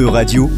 E-Radio,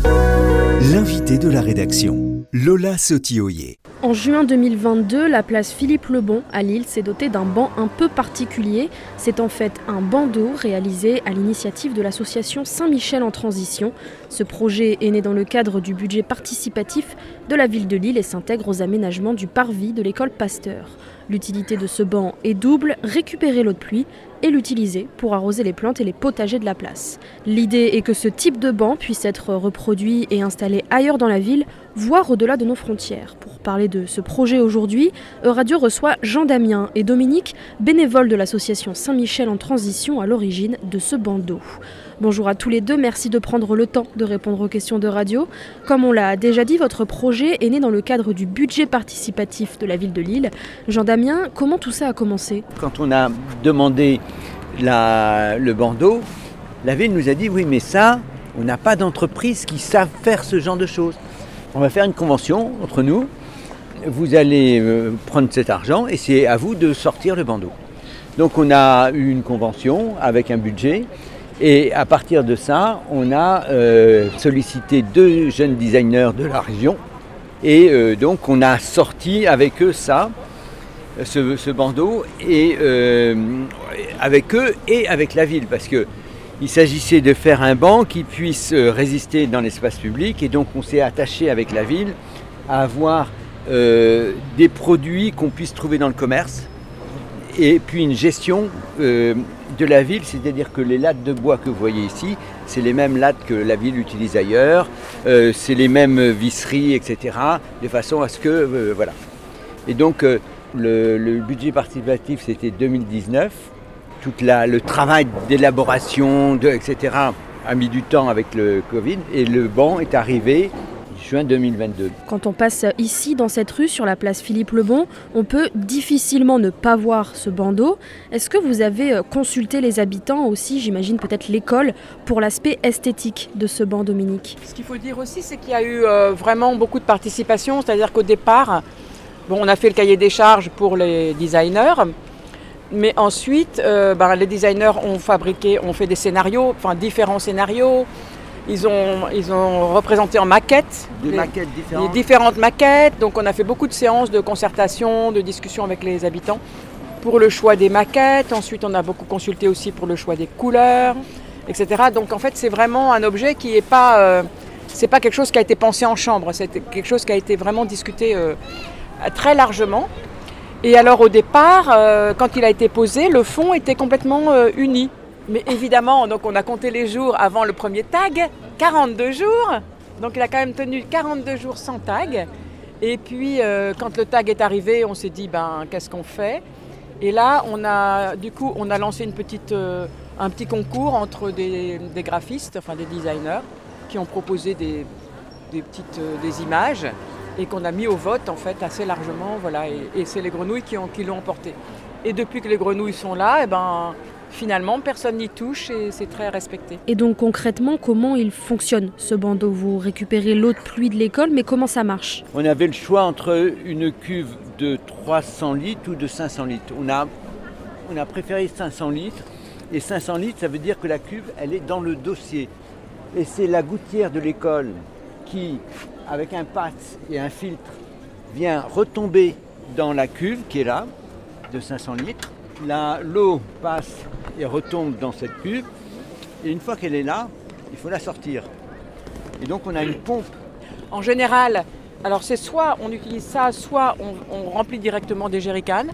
l'invité de la rédaction, Lola Sotioyer. En juin 2022, la place Philippe Lebon à Lille s'est dotée d'un banc un peu particulier. C'est en fait un bandeau réalisé à l'initiative de l'association Saint-Michel en transition. Ce projet est né dans le cadre du budget participatif de la ville de Lille et s'intègre aux aménagements du parvis de l'école Pasteur. L'utilité de ce banc est double, récupérer l'eau de pluie et l'utiliser pour arroser les plantes et les potagers de la place. L'idée est que ce type de banc puisse être reproduit et installé ailleurs dans la ville, voire au-delà de nos frontières. Pour parler de ce projet aujourd'hui, Radio reçoit Jean Damien et Dominique, bénévoles de l'association Saint-Michel en transition à l'origine de ce bandeau. Bonjour à tous les deux, merci de prendre le temps de répondre aux questions de radio. Comme on l'a déjà dit, votre projet est né dans le cadre du budget participatif de la ville de Lille. Jean Damien, comment tout ça a commencé? Quand on a demandé le bandeau, la ville nous a dit oui mais ça, on n'a pas d'entreprise qui savent faire ce genre de choses. On va faire une convention entre nous, vous allez euh, prendre cet argent et c'est à vous de sortir le bandeau. Donc on a eu une convention avec un budget et à partir de ça, on a euh, sollicité deux jeunes designers de la région. Et euh, donc on a sorti avec eux ça, ce, bandeau, et avec eux et avec la ville. Parce qu'il s'agissait de faire un banc qui puisse résister dans l'espace public. Et donc on s'est attaché avec la ville à avoir des produits qu'on puisse trouver dans le commerce et puis une gestion euh, de la ville, c'est-à-dire que les lattes de bois que vous voyez ici, c'est les mêmes lattes que la ville utilise ailleurs, euh, c'est les mêmes visseries, etc., de façon à ce que, euh, voilà. Et donc, le, budget participatif, c'était 2019. Tout le travail d'élaboration, etc., a mis du temps avec le Covid, et le banc est arrivé juin 2022. Quand on passe ici dans cette rue sur la place Philippe Lebon, on peut difficilement ne pas voir ce bandeau. Est-ce que vous avez euh, consulté les habitants aussi, j'imagine peut-être l'école, pour l'aspect esthétique de ce banc Dominique? Ce qu'il faut dire aussi, c'est qu'il y a eu euh, vraiment beaucoup de participation, c'est-à-dire qu'au départ, bon, on a fait le cahier des charges pour les designers. Mais ensuite, euh, ben, les designers ont fabriqué, ont fait des scénarios, enfin différents scénarios. Ils ont, ils ont représenté en maquettes. Des maquettes différentes. différentes maquettes. Donc on a fait beaucoup de séances de concertation, de discussion avec les habitants pour le choix des maquettes. Ensuite on a beaucoup consulté aussi pour le choix des couleurs, etc. Donc en fait c'est vraiment un objet qui n'est pas... Euh, c'est pas quelque chose qui a été pensé en chambre, c'est quelque chose qui a été vraiment discuté euh, très largement. Et alors au départ, euh, quand il a été posé, le fond était complètement uni. Mais évidemment, donc on a compté les jours avant le premier tag, 42 jours. Donc il a quand même tenu 42 jours sans tag. Et puis euh, quand le tag est arrivé, on s'est dit ben qu'est-ce qu'on fait? Et là, on a du coup on a lancé euh, un petit concours entre des, graphistes, enfin des designers, qui ont proposé des, petites euh, des images et qu'on a mis au vote en fait assez largement. Voilà, et, c'est les grenouilles qui, ont, qui l'ont emporté. Et depuis que les grenouilles sont là, et eh ben finalement, personne n'y touche et c'est très respecté. Et donc concrètement, comment il fonctionne ce bandeau? Vous récupérez l'eau de pluie de l'école, mais comment ça marche? On avait le choix entre une cuve de 300 litres ou de 500 litres. On a, on a préféré 500 litres. Et 500 litres, ça veut dire que la cuve, elle est dans le dossier. Et c'est la gouttière de l'école qui, avec un pat et un filtre, vient retomber dans la cuve qui est là, de 500 litres. L'eau passe et retombe dans cette cuve. Et une fois qu'elle est là, il faut la sortir. Et donc on a une pompe. En général, alors c'est soit on utilise ça, soit on, remplit directement des jerrycans.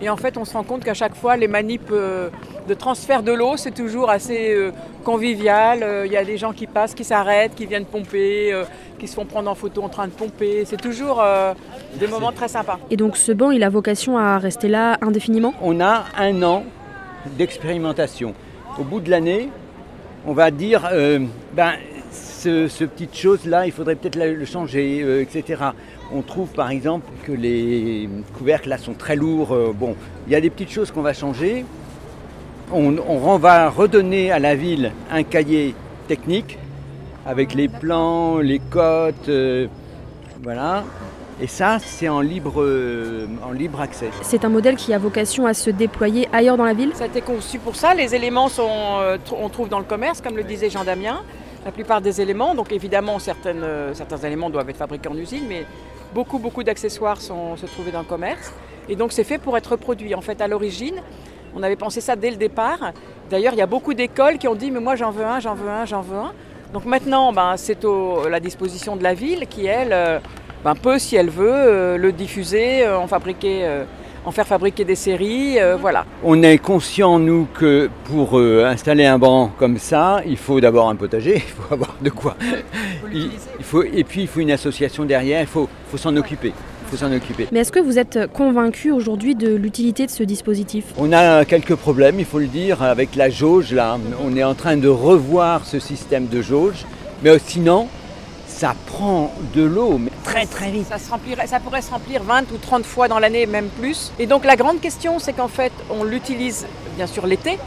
Et en fait, on se rend compte qu'à chaque fois, les manips euh, de transfert de l'eau, c'est toujours assez euh, convivial. Euh, il y a des gens qui passent, qui s'arrêtent, qui viennent pomper, qui se font prendre en photo en train de pomper. C'est toujours des moments très sympas. Et donc ce banc, il a vocation à rester là indéfiniment? On a un an d'expérimentation. Au bout de l'année, on va dire, euh, ben, ce, ce petite chose-là, il faudrait peut-être le changer, euh, etc. On trouve par exemple que les couvercles là sont très lourds. Euh, bon, il y a des petites choses qu'on va changer. On, on, va redonner à la ville un cahier technique avec les plans, les cotes, voilà. Et ça, c'est en libre, euh, en libre accès. C'est un modèle qui a vocation à se déployer ailleurs dans la ville? Ça a été conçu pour ça. Les éléments sont, euh, on trouve dans le commerce, comme le disait Jean Damien. la plupart des éléments. Donc évidemment, certaines, euh, certains éléments doivent être fabriqués en usine, mais beaucoup, beaucoup d'accessoires sont se trouver dans le commerce. Et donc c'est fait pour être reproduit. En fait, à l'origine, on avait pensé ça dès le départ. D'ailleurs, il y a beaucoup d'écoles qui ont dit, mais moi j'en veux un, j'en veux un, j'en veux un. Donc maintenant, ben, c'est à la disposition de la ville qui, elle, euh, ben, peut, si elle veut, euh, le diffuser, en fabriquer en faire fabriquer des séries, euh, voilà. On est conscient, nous, que pour euh, installer un banc comme ça, il faut d'abord un potager, il faut avoir de quoi. Il, faut, et puis il faut une association derrière, il faut, faut s'en occuper. Faut s'en occuper. Mais est-ce que vous êtes convaincu aujourd'hui de l'utilité de ce dispositif? On a quelques problèmes, il faut le dire, avec la jauge là. On est en train de revoir ce système de jauge. Mais sinon, ça prend de l'eau, mais très très vite. Ça, se remplirait, ça pourrait se remplir 20 ou 30 fois dans l'année, même plus. Et donc la grande question, c'est qu'en fait, on l'utilise bien sûr l'été,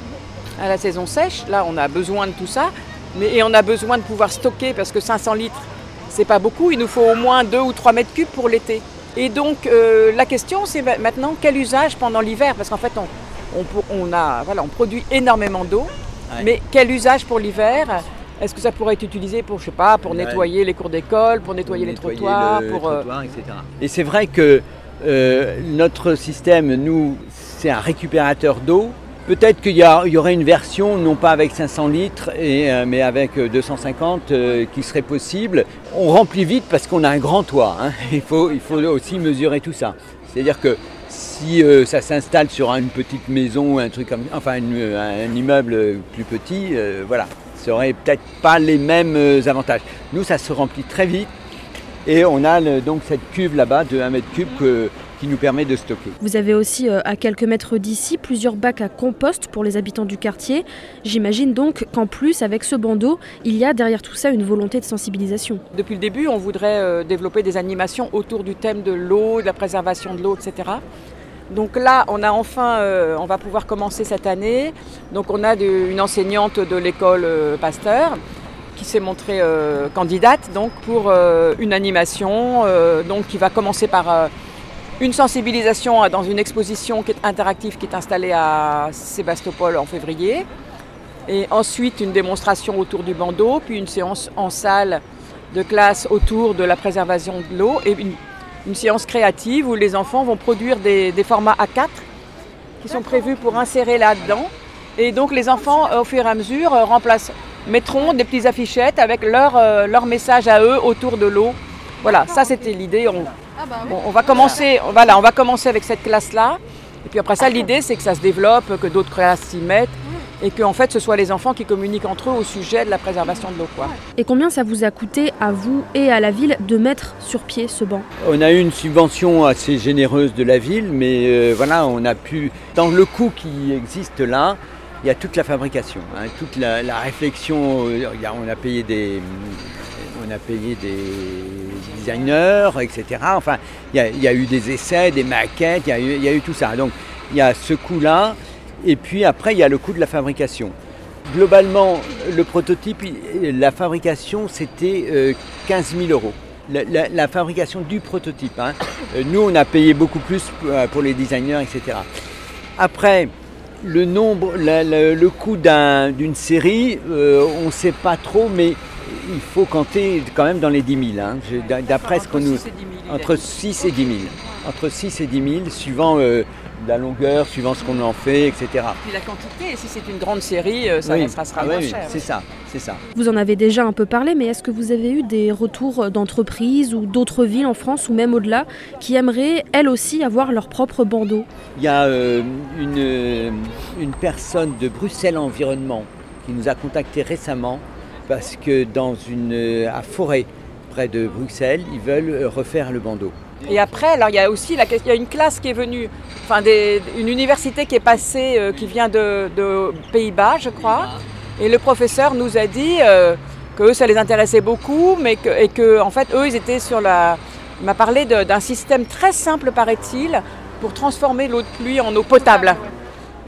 à la saison sèche. Là, on a besoin de tout ça. Mais, et on a besoin de pouvoir stocker parce que 500 litres, c'est pas beaucoup. Il nous faut au moins 2 ou 3 mètres cubes pour l'été. Et donc euh, la question, c'est maintenant quel usage pendant l'hiver? Parce qu'en fait, on, on, a, voilà, on produit énormément d'eau. Mais quel usage pour l'hiver? Est-ce que ça pourrait être utilisé pour, je sais pas, pour nettoyer les cours d'école, pour nettoyer, les trottoirs, pour, euh, etc. Et c'est vrai que euh, notre système, nous, c'est un récupérateur d'eau. Peut-être qu'il y, y, aurait une version, non pas avec 500 litres, et, euh, mais avec 250 qui serait possible. On remplit vite parce qu'on a un grand toit. Hein. Il, faut, aussi mesurer tout ça. C'est-à-dire que si ça s'installe sur une petite maison, un truc comme, enfin un immeuble plus petit, voilà, ça n'aurait peut-être pas les mêmes euh, avantages. Nous, ça se remplit très vite et on a donc cette cuve là-bas de 1 mètre cube qui nous permet de stocker. Vous avez aussi euh, à quelques mètres d'ici plusieurs bacs à compost pour les habitants du quartier. J'imagine donc qu'en plus, avec ce bandeau, il y a derrière tout ça une volonté de sensibilisation. Depuis le début, on voudrait euh, développer des animations autour du thème de l'eau, de la préservation de l'eau, etc. Donc là, on a enfin, euh, on va pouvoir commencer cette année. Donc on a une enseignante de l'école euh, Pasteur qui s'est montrée euh, candidate donc pour une animation donc qui va commencer par une sensibilisation dans une exposition qui est interactive qui est installée à Sébastopol en février. Et ensuite une démonstration autour du bandeau, puis une séance en salle de classe autour de la préservation de l'eau et une une séance créative où les enfants vont produire des, formats A4 qui sont prévus pour insérer là-dedans. Et donc les enfants, euh, au fur et à mesure, euh, remplacent, mettront des petites affichettes avec leur, euh, leur message à eux autour de l'eau. Voilà, ça c'était l'idée. On, ah bah on, va commencer, voilà, on va commencer avec cette classe-là. Et puis après ça, l'idée c'est que ça se développe, que d'autres classes s'y mettent et que en fait ce soit les enfants qui communiquent entre eux au sujet de la préservation de l'eau. Et combien ça vous a coûté à vous et à la ville de mettre sur pied ce banc? On a eu une subvention assez généreuse de la ville, mais euh, voilà, on a pu, dans le coût qui existe là, il y a toute la fabrication, hein, toute la, réflexion, euh, on a payé des, a payé des designers, etc. Enfin, il y, a, eu des essais, des maquettes, il y, a eu tout ça. Donc, il y a ce coût-là. Et puis après, il y a le coût de la fabrication. Globalement, le prototype, la fabrication, c'était 15 euh, 000 euros. La, fabrication du prototype. Hein. Euh, nous, on a payé beaucoup plus euh, pour les designers, etc. Après, le nombre, le coût d'une série, on ne sait pas trop, mais il faut compter quand même dans les 10 000. Hein. D'après ce qu'on nous. Entre 6 et 10 000. Entre 6 et 10 000, suivant la longueur, suivant ce qu'on en fait, etc. Puis la quantité, si c'est une grande série, euh, ça, sera ah moins cher. C'est ça, c'est ça. Vous en avez déjà un peu parlé, mais est-ce que vous avez eu des retours d'entreprises ou d'autres villes en France ou même au-delà qui aimeraient elles aussi avoir leur propre bandeau? Il y a euh, une, euh, une personne de Bruxelles Environnement qui nous a contacté récemment parce que dans une à Forêt, près de Bruxelles, ils veulent refaire le bandeau. Et après, alors il y a aussi la, il y a une classe qui est venue, enfin une université qui est passée, euh, qui vient de, Pays-Bas, je crois. Et le professeur nous a dit euh, que ça les intéressait beaucoup, mais que, et que en fait, eux, ils étaient sur la. Il m'a parlé d'un système très simple, paraît-il, pour transformer l'eau de pluie en eau potable.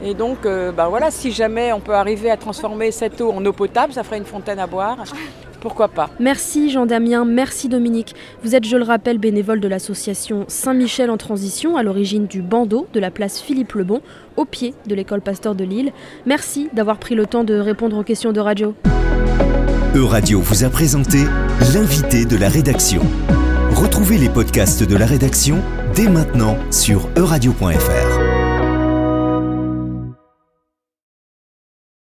Et donc, euh, bah voilà, si jamais on peut arriver à transformer cette eau en eau potable, ça ferait une fontaine à boire pourquoi pas? Merci Jean-Damien, merci Dominique. Vous êtes, je le rappelle, bénévole de l'association Saint-Michel en transition, à l'origine du bandeau de la place Philippe Lebon, au pied de l'école Pasteur de Lille. Merci d'avoir pris le temps de répondre aux questions de radio. Euradio vous a présenté l'invité de la rédaction. Retrouvez les podcasts de la rédaction dès maintenant sur euradio.fr.